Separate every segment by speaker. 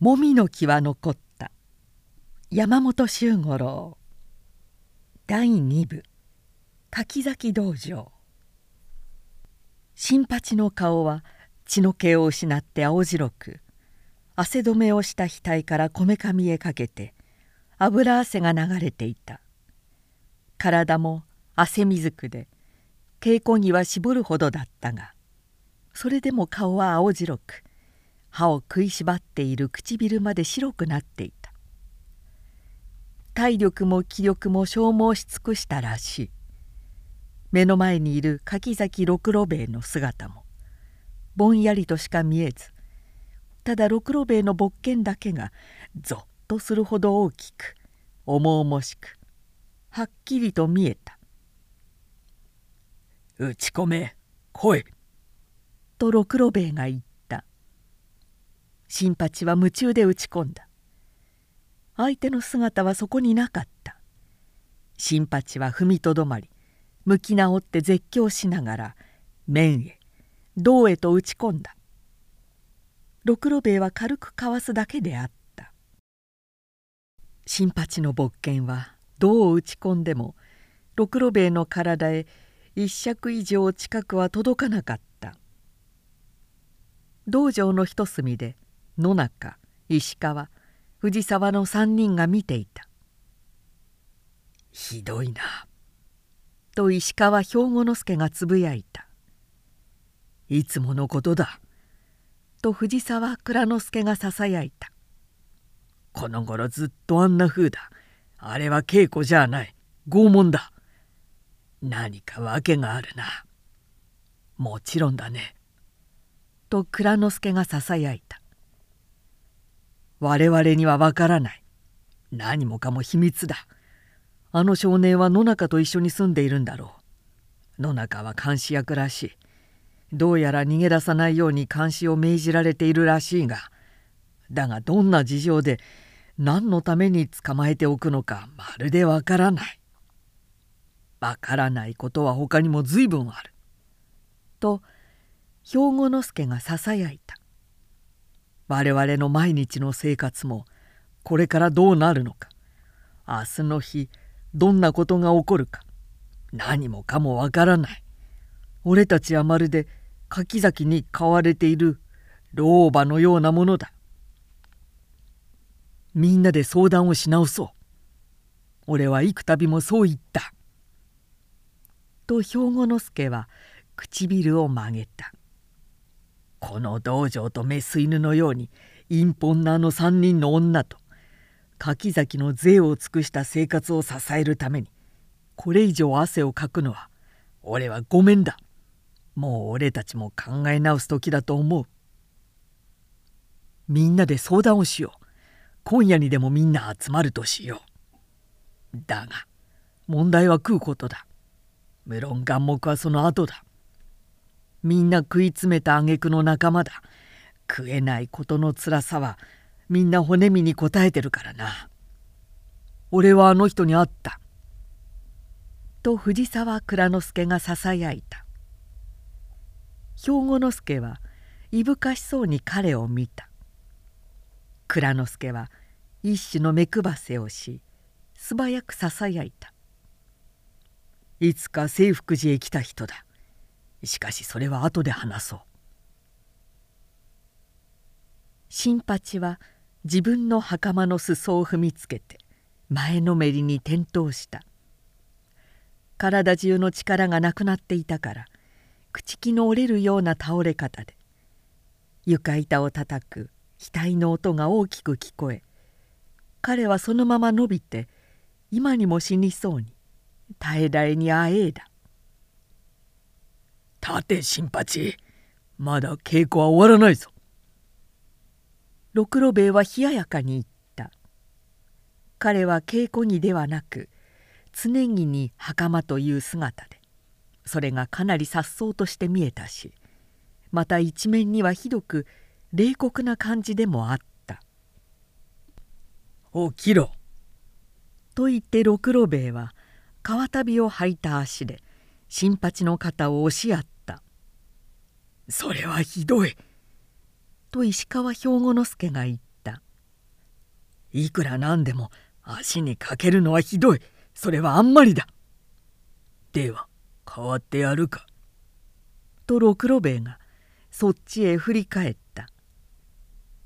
Speaker 1: もみの木は残った。山本周五郎。第2部柿崎道場。新八の顔は血の気を失って青白く。汗止めをした額からこめかみへかけて油汗が流れていた。体も汗水くで稽古着は絞るほどだったがそれでも顔は青白く歯を食いしばっている唇まで白くなっていた。体力も気力も消耗し尽くしたらしい。目の前にいる柿崎六郎兵衛の姿もぼんやりとしか見えずただ六郎兵衛の勃剣だけがぞっとするほど大きく重々しくはっきりと見えた「
Speaker 2: 打ち込め来い」
Speaker 1: と六郎兵衛が言った新八は夢中で打ち込んだ。相手の姿はそこになかった。新八は踏みとどまり向き直って絶叫しながら面へ胴へと打ち込んだ。六郎兵衛は軽くかわすだけであった。新八の勃剣は胴を打ち込んでも六郎兵衛の体へ一尺以上近くは届かなかった。道場の一隅で野中石川藤沢の3人が見ていた「
Speaker 2: ひどいな」
Speaker 1: と石川兵庫之助がつぶやいた「
Speaker 2: いつものことだ」
Speaker 1: と藤沢蔵之助がささやいた「
Speaker 2: この頃ずっとあんな風だ。あれは稽古じゃない。拷問だ。何か訳があるな。もちろんだね」
Speaker 1: と蔵之助がささやいた「
Speaker 2: 我々にはわからない何もかも秘密だあの少年は野中と一緒に住んでいるんだろう野中は監視役らしいどうやら逃げ出さないように監視を命じられているらしいがだがどんな事情で何のために捕まえておくのかまるでわからない。わからないことは他にも随分ある。
Speaker 1: と兵庫之助がささやいた。
Speaker 2: 我々の毎日の生活もこれからどうなるのか明日の日どんなことが起こるか何もかもわからない。俺たちはまるで柿崎に飼われている老婆のようなものだ。みんなで相談をし直そう。俺は幾度もそう言った。
Speaker 1: と兵庫之助は唇を曲げた。
Speaker 2: この道場とメス犬のように陰奔なあの三人の女と柿崎の税を尽くした生活を支えるためにこれ以上汗をかくのは俺はごめんだ。もう俺たちも考え直す時だと思う。みんなで相談をしよう。今夜にでもみんな集まるとしよう。だが問題は食うことだ。無論眼目はその後だ。みんな食い詰めた挙句の仲間だ。食えないことの辛さはみんな骨身に応えてるからな。俺はあの人に会った。
Speaker 1: と藤沢蔵之助がささやいた。兵庫之助はいぶかしそうに彼を見た蔵之助は一種の目配せをし素早くささやいた
Speaker 2: いつか清福寺へ来た人だしかしそれは後で話そう。
Speaker 1: 新八は自分の袴の裾を踏みつけて前のめりに転倒した。体中の力がなくなっていたから朽木の折れるような倒れ方で床板を叩く額の音が大きく聞こえ彼はそのまま伸びて今にも死にそうに耐えられにあえいだ「
Speaker 2: 立て新八。まだ稽古は終わらないぞ」
Speaker 1: 六郎兵衛は冷ややかに言った。彼は稽古着ではなく常着に袴という姿でそれがかなり颯爽として見えたしまた一面にはひどく冷酷な感じでもあった「
Speaker 2: 起きろ!」
Speaker 1: と言って六郎兵衛は川旅を履いた足で新八の肩を押し合った「
Speaker 2: それはひどい!」
Speaker 1: と石川兵庫之助が言った。
Speaker 2: いくらなんでも足にかけるのはひどい。それはあんまりだ。では変わってやるか。
Speaker 1: と六郎兵衛がそっちへ振り返った。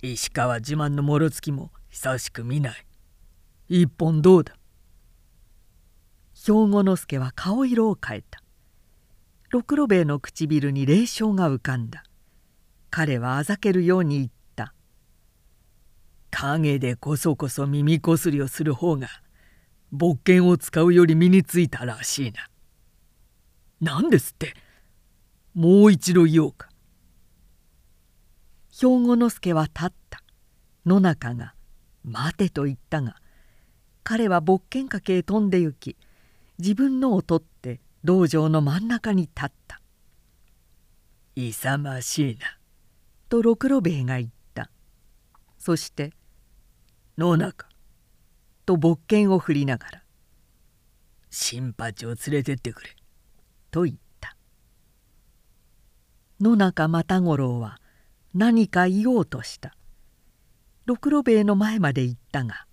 Speaker 2: 石川自慢のもろつきも久しく見ない。一本どうだ。
Speaker 1: 兵庫之助は顔色を変えた六郎兵衛の唇に霊笑が浮かんだ彼はあざけるように言った「
Speaker 2: 影でこそこそ耳こすりをする方が勃剣を使うより身についたらしいな。何ですって？もう一度言おうか。
Speaker 1: 兵庫之助は立った野中が「待て」と言ったが彼は勃剣掛けへ飛んで行き自分のを取って道場の真ん中に立った「
Speaker 2: 勇ましいな」
Speaker 1: と六郎兵衛が言った。そして「
Speaker 2: 野中」
Speaker 1: と勃剣を振りながら「
Speaker 2: 新八を連れてってくれ」
Speaker 1: と言った。野中又五郎は何か言おうとした。六郎兵衛の前まで行ったが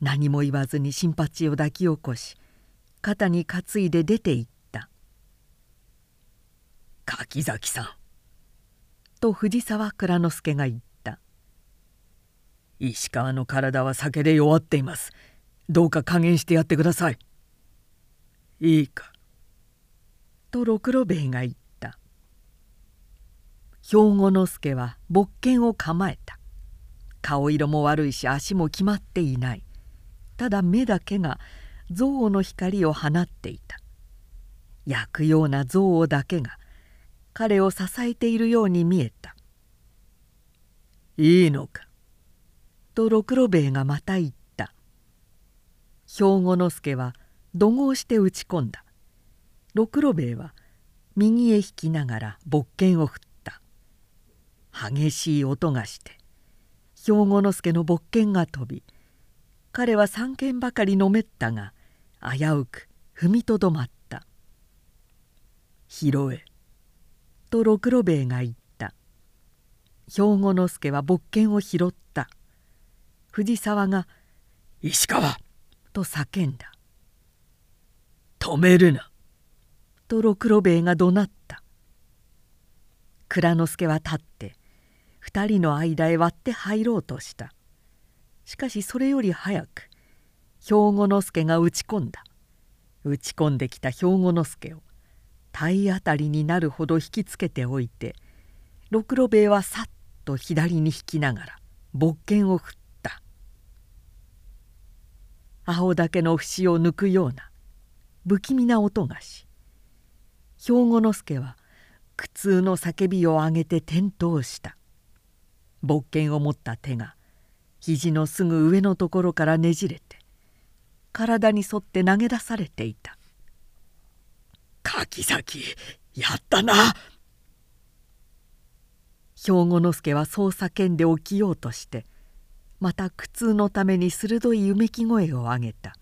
Speaker 1: 何も言わずに新八を抱き起こし肩に担いで出て行った「
Speaker 2: 柿崎さん」
Speaker 1: と藤沢蔵之助が言った「
Speaker 2: 石川の体は酒で弱っています。どうか加減してやってください」「いいか」
Speaker 1: と六郎兵衛が言った。兵庫之助は勃剣を構えた。顔色も悪いし足も決まっていない。ただ目だけが憎悪の光を放っていた。焼くような憎悪だけが彼を支えているように見えた「
Speaker 2: いいのか」
Speaker 1: と六郎兵衛がまた言った。兵庫之助は怒号して打ち込んだ。六郎兵衛は右へ引きながら勃剣を振った。激しい音がして兵庫之助の勃剣が飛び彼は三軒ばかりのめったが危うく踏みとどまった「
Speaker 2: 拾え」
Speaker 1: と六郎兵衛が言った。兵庫之助は勃剣を拾った。藤沢が「
Speaker 2: 石川!」
Speaker 1: と叫んだ「
Speaker 2: 止めるな!」
Speaker 1: と六郎兵衛が怒鳴った。蔵之助は立って二人の間へ割って入ろうとした。しかしそれより早く兵庫之助が打ち込んだ。打ち込んできた兵庫之助を体当たりになるほど引きつけておいて六郎兵衛はさっと左に引きながら勃剣を振った。青竹の節を抜くような不気味な音がし兵庫之助は苦痛の叫びを上げて転倒した。勃剣を持った手が肘のすぐ上のところからねじれて体に沿って投げ出されていた「
Speaker 2: 柿崎やったな!」
Speaker 1: 兵庫之助はそう叫んで起きようとしてまた苦痛のために鋭いうめき声を上げた。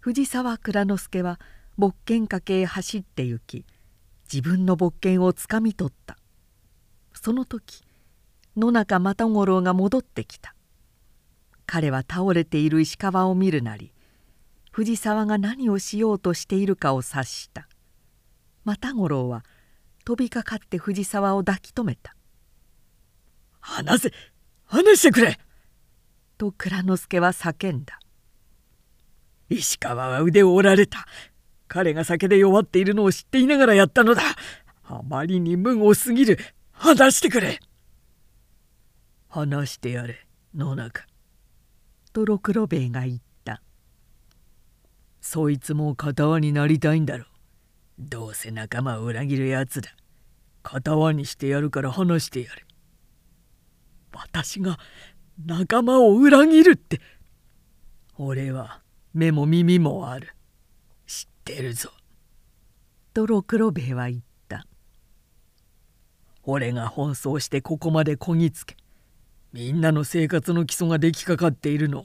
Speaker 1: 藤沢蔵之助は勃剣掛けへ走って行き自分の勃剣をつかみ取った。その時野中又五郎が戻ってきた。彼は倒れている石川を見るなり藤沢が何をしようとしているかを察した。又五郎は飛びかかって藤沢を抱き留めた「
Speaker 2: 離せ離してくれ!」
Speaker 1: と蔵之助は叫んだ「
Speaker 2: 石川は腕を折られた。彼が酒で弱っているのを知っていながらやったのだ。あまりに無謀すぎる。離してくれ!」話してやれ野中。
Speaker 1: と六郎兵衛が言った。
Speaker 2: そいつも片輪になりたいんだろ。うどうせ仲間を裏切るやつだ。片輪にしてやるから話してやれ私が仲間を裏切るって。俺は目も耳もある。知ってるぞ。
Speaker 1: と六郎兵衛は言った。
Speaker 2: 俺が奔走してここまでこぎつけ。みんなの生活の基礎が出来かかっているの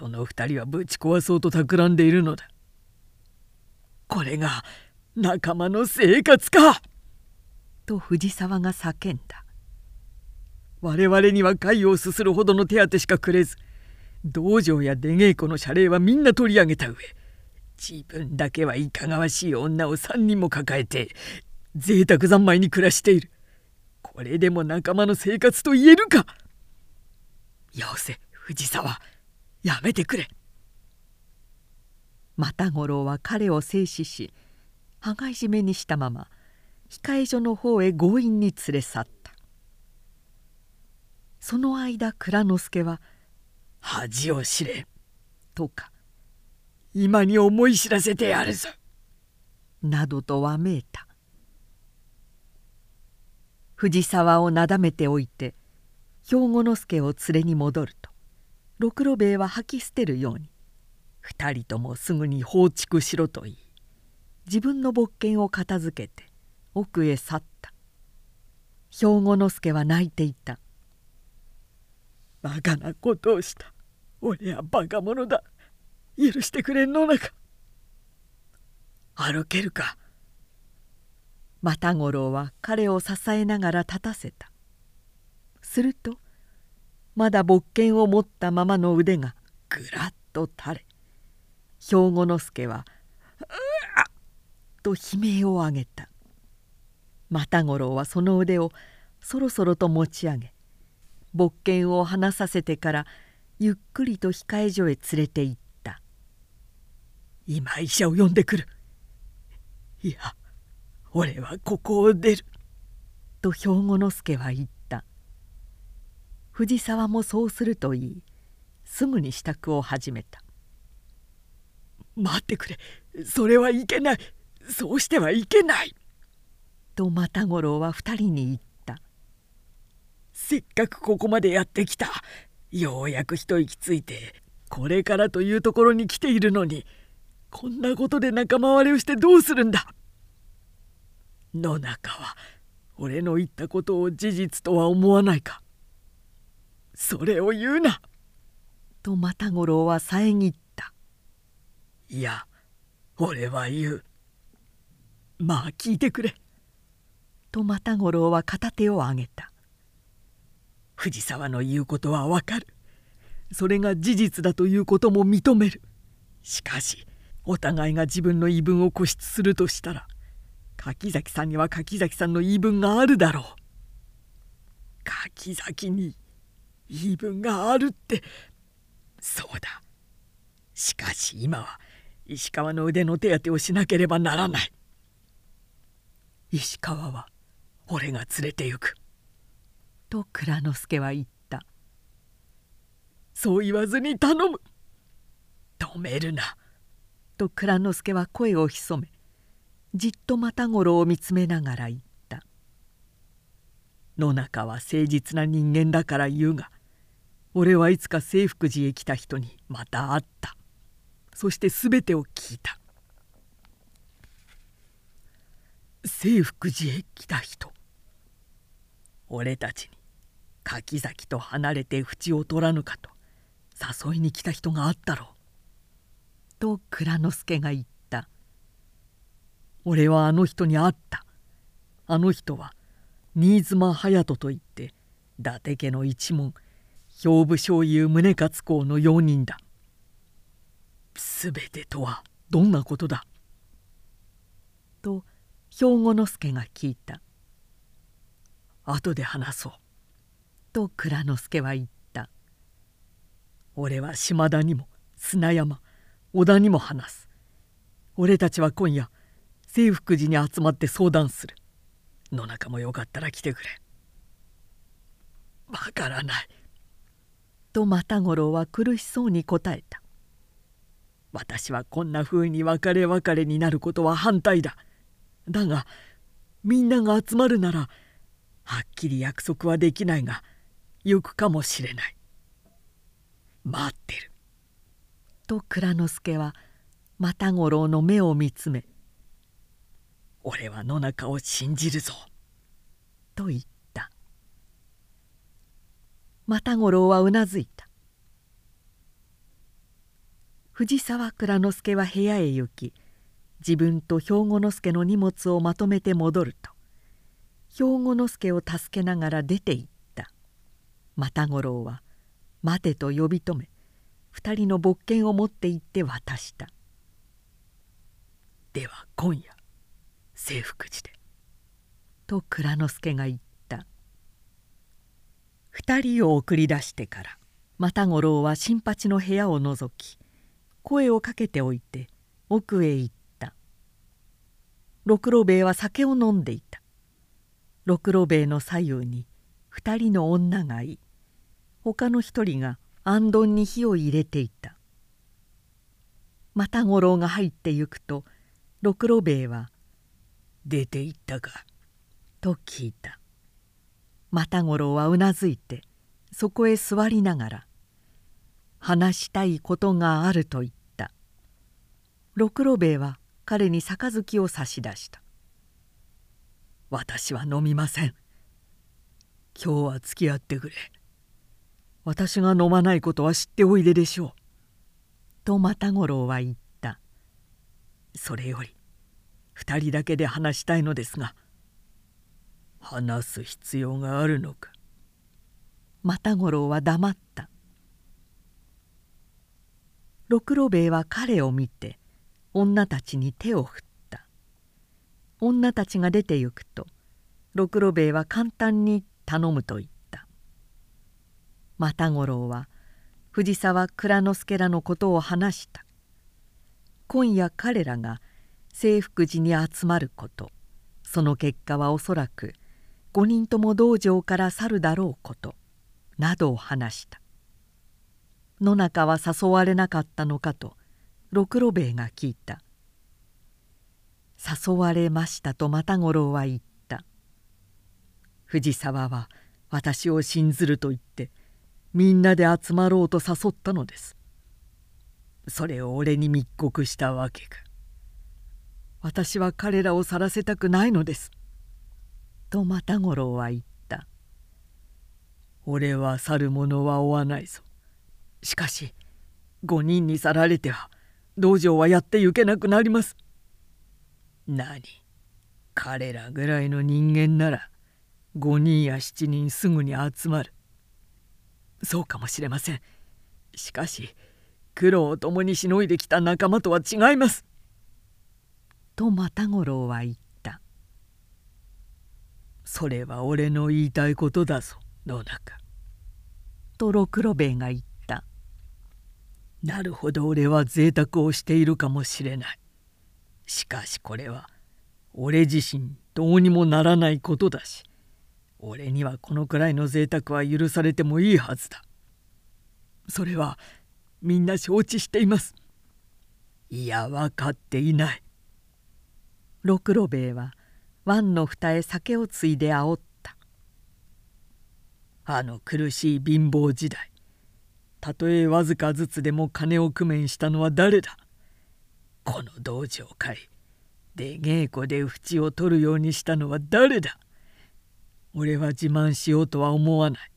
Speaker 2: その二人はぶち壊そうと企んでいるのだ。これが仲間の生活か。
Speaker 1: と藤沢が叫んだ。
Speaker 2: 我々には貝をすするほどの手当しかくれず道場や出稽古の謝礼はみんな取り上げた上自分だけはいかがわしい女を3人も抱えて贅沢三昧に暮らしている。これでも仲間の生活と言えるか。よせ藤沢やめてくれ。
Speaker 1: 又五郎は彼を制止し羽交い締めにしたまま控え所の方へ強引に連れ去った。その間蔵之助は「
Speaker 2: 恥を知れ」とか「今に思い知らせてやるぞ」
Speaker 1: などとわめいた。藤沢をなだめておいて兵庫之助を連れに戻ると六郎兵衛は吐き捨てるように。二人ともすぐに放逐しろと言い自分の勃剣を片付けて奥へ去った。兵庫之助は泣いていた「
Speaker 2: バカなことをした。俺はバカ者だ。許してくれんのなか。歩けるか」
Speaker 1: 又五郎は彼を支えながら立たせた。するとまだ勃剣を持ったままの腕がぐらっと垂れ兵庫之助は「うっ!」と悲鳴を上げた。又五郎はその腕をそろそろと持ち上げ勃剣を離させてからゆっくりと控え所へ連れて行った「
Speaker 2: 今医者を呼んでくる」「いや俺はここを出る」
Speaker 1: と兵庫之助は言った。藤沢もそうすると言い。すぐに支度を始めた「
Speaker 2: 待ってくれ。それはいけない。そうしてはいけない」
Speaker 1: と又五郎は二人に言った「
Speaker 2: せっかくここまでやってきた。ようやく一息ついてこれからというところに来ているのにこんなことで仲間割れをしてどうするんだ。野中は俺の言ったことを事実とは思わないか。それを言うな」
Speaker 1: と又五郎は遮った「
Speaker 2: いや俺は言う。まあ聞いてくれ」
Speaker 1: と又五郎は片手を上げた。
Speaker 2: 藤沢の言うことはわかる。それが事実だということも認める。しかしお互いが自分の言い分を固執するとしたら柿崎さんには柿崎さんの言い分があるだろう。柿崎に言い分があるって。そうだ。しかし今は石川の腕の手当てをしなければならない。石川は俺が連れて行く」
Speaker 1: と蔵之助は言った「
Speaker 2: そう言わずに頼む。止めるな」
Speaker 1: と蔵之助は声を潜めじっと又五郎を見つめながら言った「
Speaker 2: 野中は誠実な人間だから言うが俺はいつか清福寺へ来た人にまた会った。そして全てを聞いた。清福寺へ来た人。俺たちに柿崎と離れて縁を取らぬかと。誘いに来た人があったろう」
Speaker 1: と蔵之助が言った。
Speaker 2: 俺はあの人に会った。あの人は新妻隼人といって伊達家の一門兵部将優宗勝公の用人だ。全てとはどんなことだ？
Speaker 1: と兵庫之助が聞いた。
Speaker 2: 後で話そう。
Speaker 1: と蔵之助は言った。
Speaker 2: 俺は島田にも砂山織田にも話す。俺たちは今夜清福寺に集まって相談する。野中もよかったら来てくれ。わからない
Speaker 1: と又五郎は苦しそうに答えた。
Speaker 2: 私はこんなふうに別れ別れになることは反対だ。だがみんなが集まるならはっきり約束はできないが行くかもしれない。待ってる。
Speaker 1: と蔵之助は又五郎の目を見つめ
Speaker 2: 俺は野中を信じるぞ」
Speaker 1: と言った又五郎はうなずいた。藤沢蔵之助は部屋へ行き自分と兵庫之助の荷物をまとめて戻ると兵庫之助を助けながら出て行った。又五郎は「待て」と呼び止め2人の勃剣を持って行って渡した「
Speaker 2: では今夜清福寺で」
Speaker 1: と蔵之助が言った。2人を送り出してから又五郎は新八の部屋をのき声をかけておいて奥へ行った。六郎兵衛は酒を飲んでいた。六郎兵衛の左右に2人の女がい他の一人が行灯に火を入れていた。又五郎が入ってゆくと六郎兵衛は「
Speaker 2: 出て行ったか?」
Speaker 1: と聞いた。又五郎はうなずいてそこへ座りながら「話したいことがある」と言った。六郎兵衛は彼に杯を差し出した「
Speaker 2: 私は飲みません」今日は付き合ってくれ。私が飲まないことは知っておいででしょう」
Speaker 1: と又五郎は言った。
Speaker 2: それより2人だけで話したいのですが話す必要があるのか？
Speaker 1: 又五郎は黙った。六郎兵衛は彼を見て女たちに手を振った。女たちが出て行くと六郎兵衛は簡単に頼むと言った。又五郎は藤沢蔵之助らのことを話した。今夜彼らが清福寺に集まることその結果はおそらく5人とも道場から去るだろうことなどを話した。野中は誘われなかったのかと六郎兵衛が聞いた。誘われましたと又五郎は言った。藤沢は私を信ずると言ってみんなで集まろうと誘ったのです。それを俺に密告したわけか。私は彼らを去らせたくないのです。と又五郎は言った。
Speaker 2: 俺は去る者は追わないぞ。しかし5人に去られては道場はやってゆけなくなります。何彼らぐらいの人間なら5人や7人すぐに集まる。そうかもしれません。しかし苦労を共にしのいできた仲間とは違います。
Speaker 1: と又五郎は言った。
Speaker 2: それは俺の言いたいことだぞ。野中。
Speaker 1: と六郎兵衛が言った。
Speaker 2: なるほど俺は贅沢をしているかもしれない。しかしこれは俺自身どうにもならないことだし。俺にはこのくらいの贅沢は許されてもいいはずだ。それはみんな承知しています。いや分かっていない。
Speaker 1: 六郎兵衛は湾の蓋へ酒をついで煽った。
Speaker 2: あの苦しい貧乏時代。たとえわずかずつでも金を工面したのは誰だ？この道場会で稽古で淵を取るようにしたのは誰だ？俺は自慢しようとは思わない。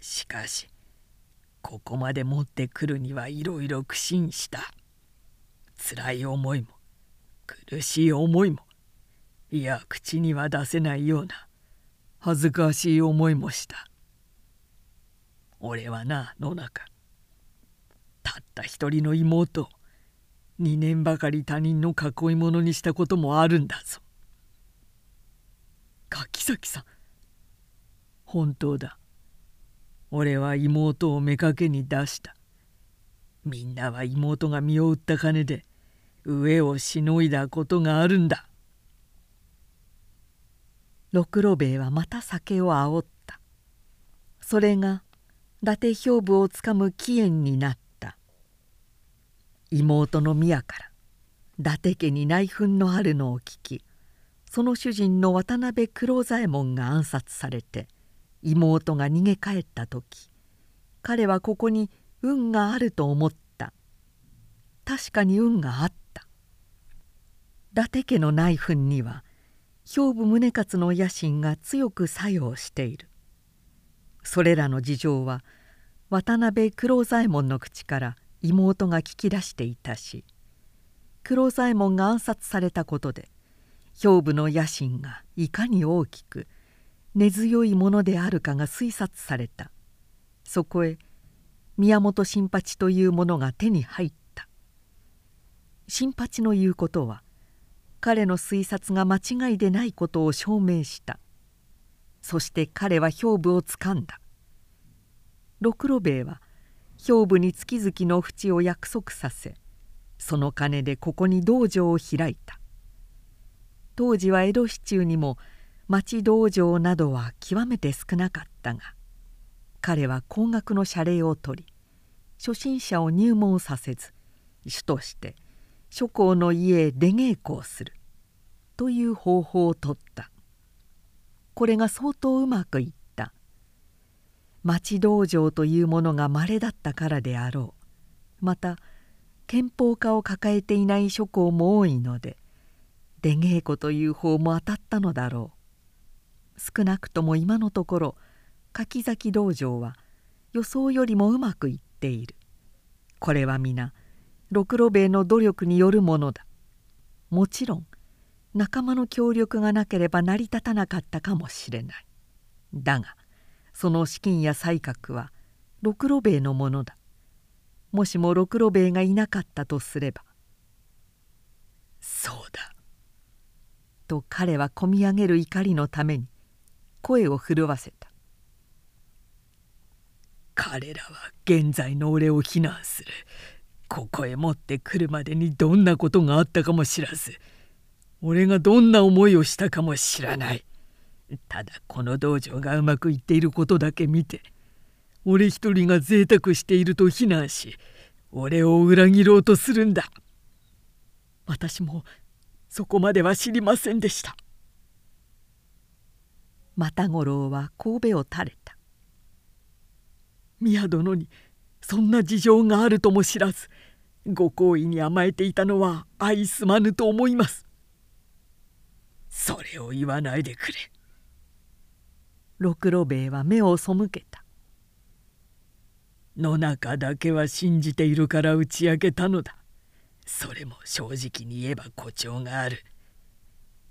Speaker 2: しかしここまで持ってくるにはいろいろ苦心した。辛い思いも苦しい思いもいや口には出せないような恥ずかしい思いもした。俺はな野中。たった一人の妹を2年ばかり他人の囲い物にしたこともあるんだぞ。柿崎さん。本当だ。俺は妹を妾に出した。みんなは妹が身を売った金で上をしのいだことがあるんだ。
Speaker 1: 六郎兵衛はまた酒をあおった。それが伊達兵部をつかむ起源になった。妹の宮から伊達家に内紛のあるのを聞きその主人の渡辺黒左衛門が暗殺されて妹が逃げ帰った時彼はここに運があると思った。確かに運があった。伊達家の内紛には兵部宗勝の野心が強く作用している。それらの事情は渡辺黒左衛門の口から妹が聞き出していたし黒左衛門が暗殺されたことで兵部の野心がいかに大きく根強いものであるかが推察された。そこへ宮本新八というものが手に入った。新八の言うことは彼の推察が間違いでないことを証明した。そして彼は兵部をつかんだ。六郎兵衛は兵部に月々の淵を約束させその金でここに道場を開いた。当時は江戸市中にも町道場などは極めて少なかったが彼は高額の謝礼を取り初心者を入門させず主として諸公の家へ出稽古をする。という方法をとった。これが相当うまくいった。町道場というものが稀だったからであろう。また憲法家を抱えていない諸公も多いので出稽古という方も当たったのだろう。少なくとも今のところ柿崎道場は予想よりもうまくいっている。これは皆六郎兵衛の努力によるものだ。もちろん仲間の協力がなければ成り立たなかったかもしれない。だがその資金や才覚は六郎兵衛のものだ。もしも六郎兵衛がいなかったとすれば
Speaker 2: そうだ
Speaker 1: と彼はこみ上げる怒りのために声を震わせた。
Speaker 2: 彼らは現在の俺を非難する。ここへ持ってくるまでにどんなことがあったかも知らず俺がどんな思いをしたかも知らない。ただこの道場がうまくいっていることだけ見て俺一人が贅沢していると非難し俺を裏切ろうとするんだ。私もそこまでは知りませんでした。
Speaker 1: 又五郎は神戸を垂れた。
Speaker 2: 宮殿にそんな事情があるとも知らずご好意に甘えていたのは相すまぬと思います。それを言わないでくれ。
Speaker 1: 六郎兵衛は目を背けた。
Speaker 2: 野中だけは信じているから打ち明けたのだ。それも正直に言えば誇張がある。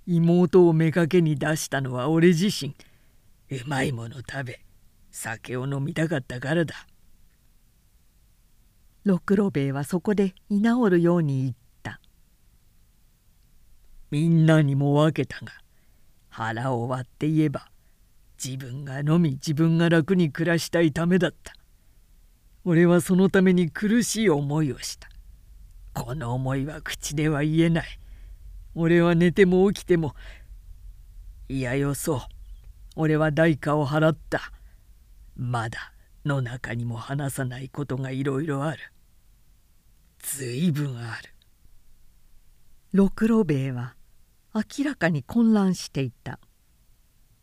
Speaker 2: 妹を妾に出したのは俺自身。うまいもの食べ酒を飲みたかったからだ。
Speaker 1: 六郎兵衛はそこで居直るように言った。
Speaker 2: みんなにも分けたが腹を割って言えば自分が飲み自分が楽に暮らしたいためだった。俺はそのために苦しい思いをした。この思いは口では言えない。俺は寝ても起きてもいやよそう。俺は代価を払った。まだの中にも話さないことがいろいろある。ずいぶんある。
Speaker 1: 六郎兵衛は明らかに混乱していた。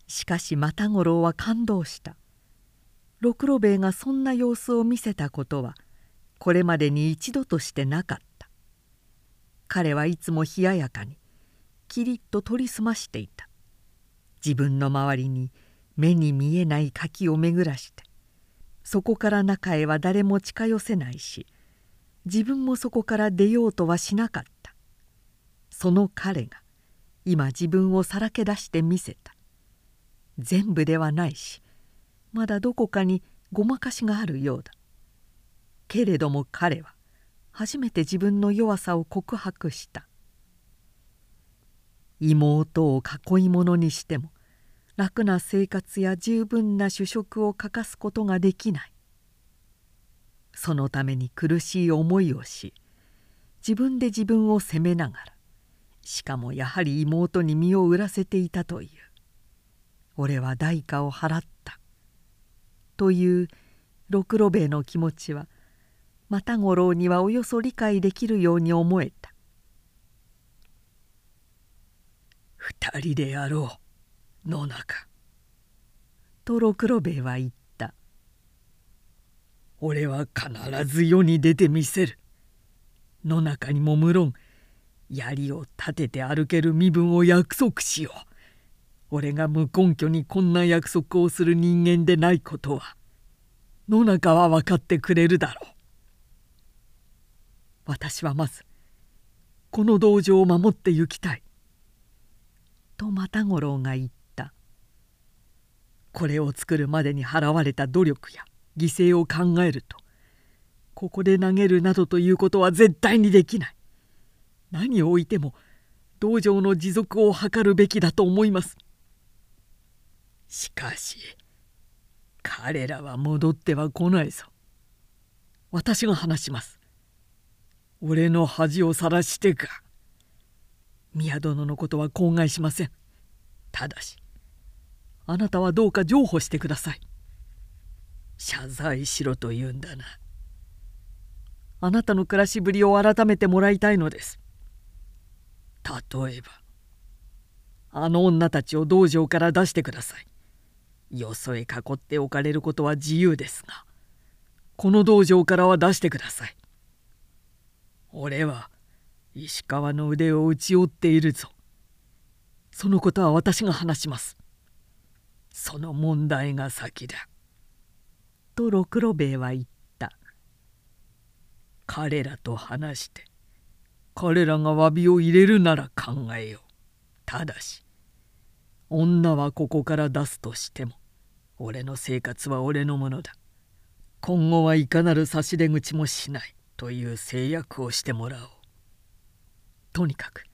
Speaker 1: しかし又五郎は感動した。六郎兵衛がそんな様子を見せたことはこれまでに一度としてなかった。彼はいつも冷ややかにキリッと取り澄ましていた。自分の周りに目に見えない柿を巡らしてそこから中へは誰も近寄せないし自分もそこから出ようとはしなかった。その彼が今自分をさらけ出してみせた。全部ではないしまだどこかにごまかしがあるようだ。けれども彼は初めて自分の弱さを告白した。妹を囲い物にしても楽な生活や十分な主食を欠かすことができない。そのために苦しい思いをし自分で自分を責めながらしかもやはり妹に身を売らせていたという俺は代価を払ったという六郎兵衛の気持ちは又五郎にはおよそ理解できるように思えた。
Speaker 2: 二人でやろう。野中。
Speaker 1: と六郎兵衛は言った。
Speaker 2: 俺は必ず世に出てみせる。野中にも無論槍を立てて歩ける身分を約束しよう。俺が無根拠にこんな約束をする人間でないことは野中は分かってくれるだろう。
Speaker 1: 私はまずこの道場を守って行きたい」と又五郎が言った。これを作るまでに払われた努力や
Speaker 2: 犠牲を考えるとここで投げるなどということは絶対にできない。何を置いても道場の持続を図るべきだと思います。しかし彼らは戻っては来ないぞ。私が話します。俺の恥をさらしてか宮殿のことは口外しません。ただしあなたはどうか譲歩してください。謝罪しろと言うんだな。あなたの暮らしぶりを改めてもらいたいのです。例えばあの女たちを道場から出してください。よそへ囲っておかれることは自由ですがこの道場からは出してください。俺は石川の腕を打ち折っているぞ。そのことは私が話します。その問題が先だ。
Speaker 1: と六郎兵衛は言った。
Speaker 2: 彼らと話して彼らが詫びを入れるなら考えよう。ただし女はここから出すとしても俺の生活は俺のものだ。今後はいかなる差し出口もしない。という制約をしてもらおう。とにかく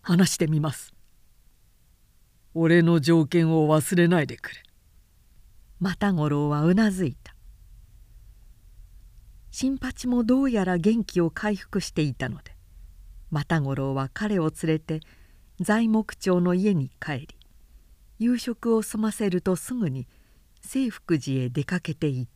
Speaker 2: 話してみます。俺の条件を忘れないでくれ
Speaker 1: 又五郎はうなずいた新八もどうやら元気を回復していたので又五郎は彼を連れて材木町の家に帰り夕食を済ませるとすぐに清福寺へ出かけていった。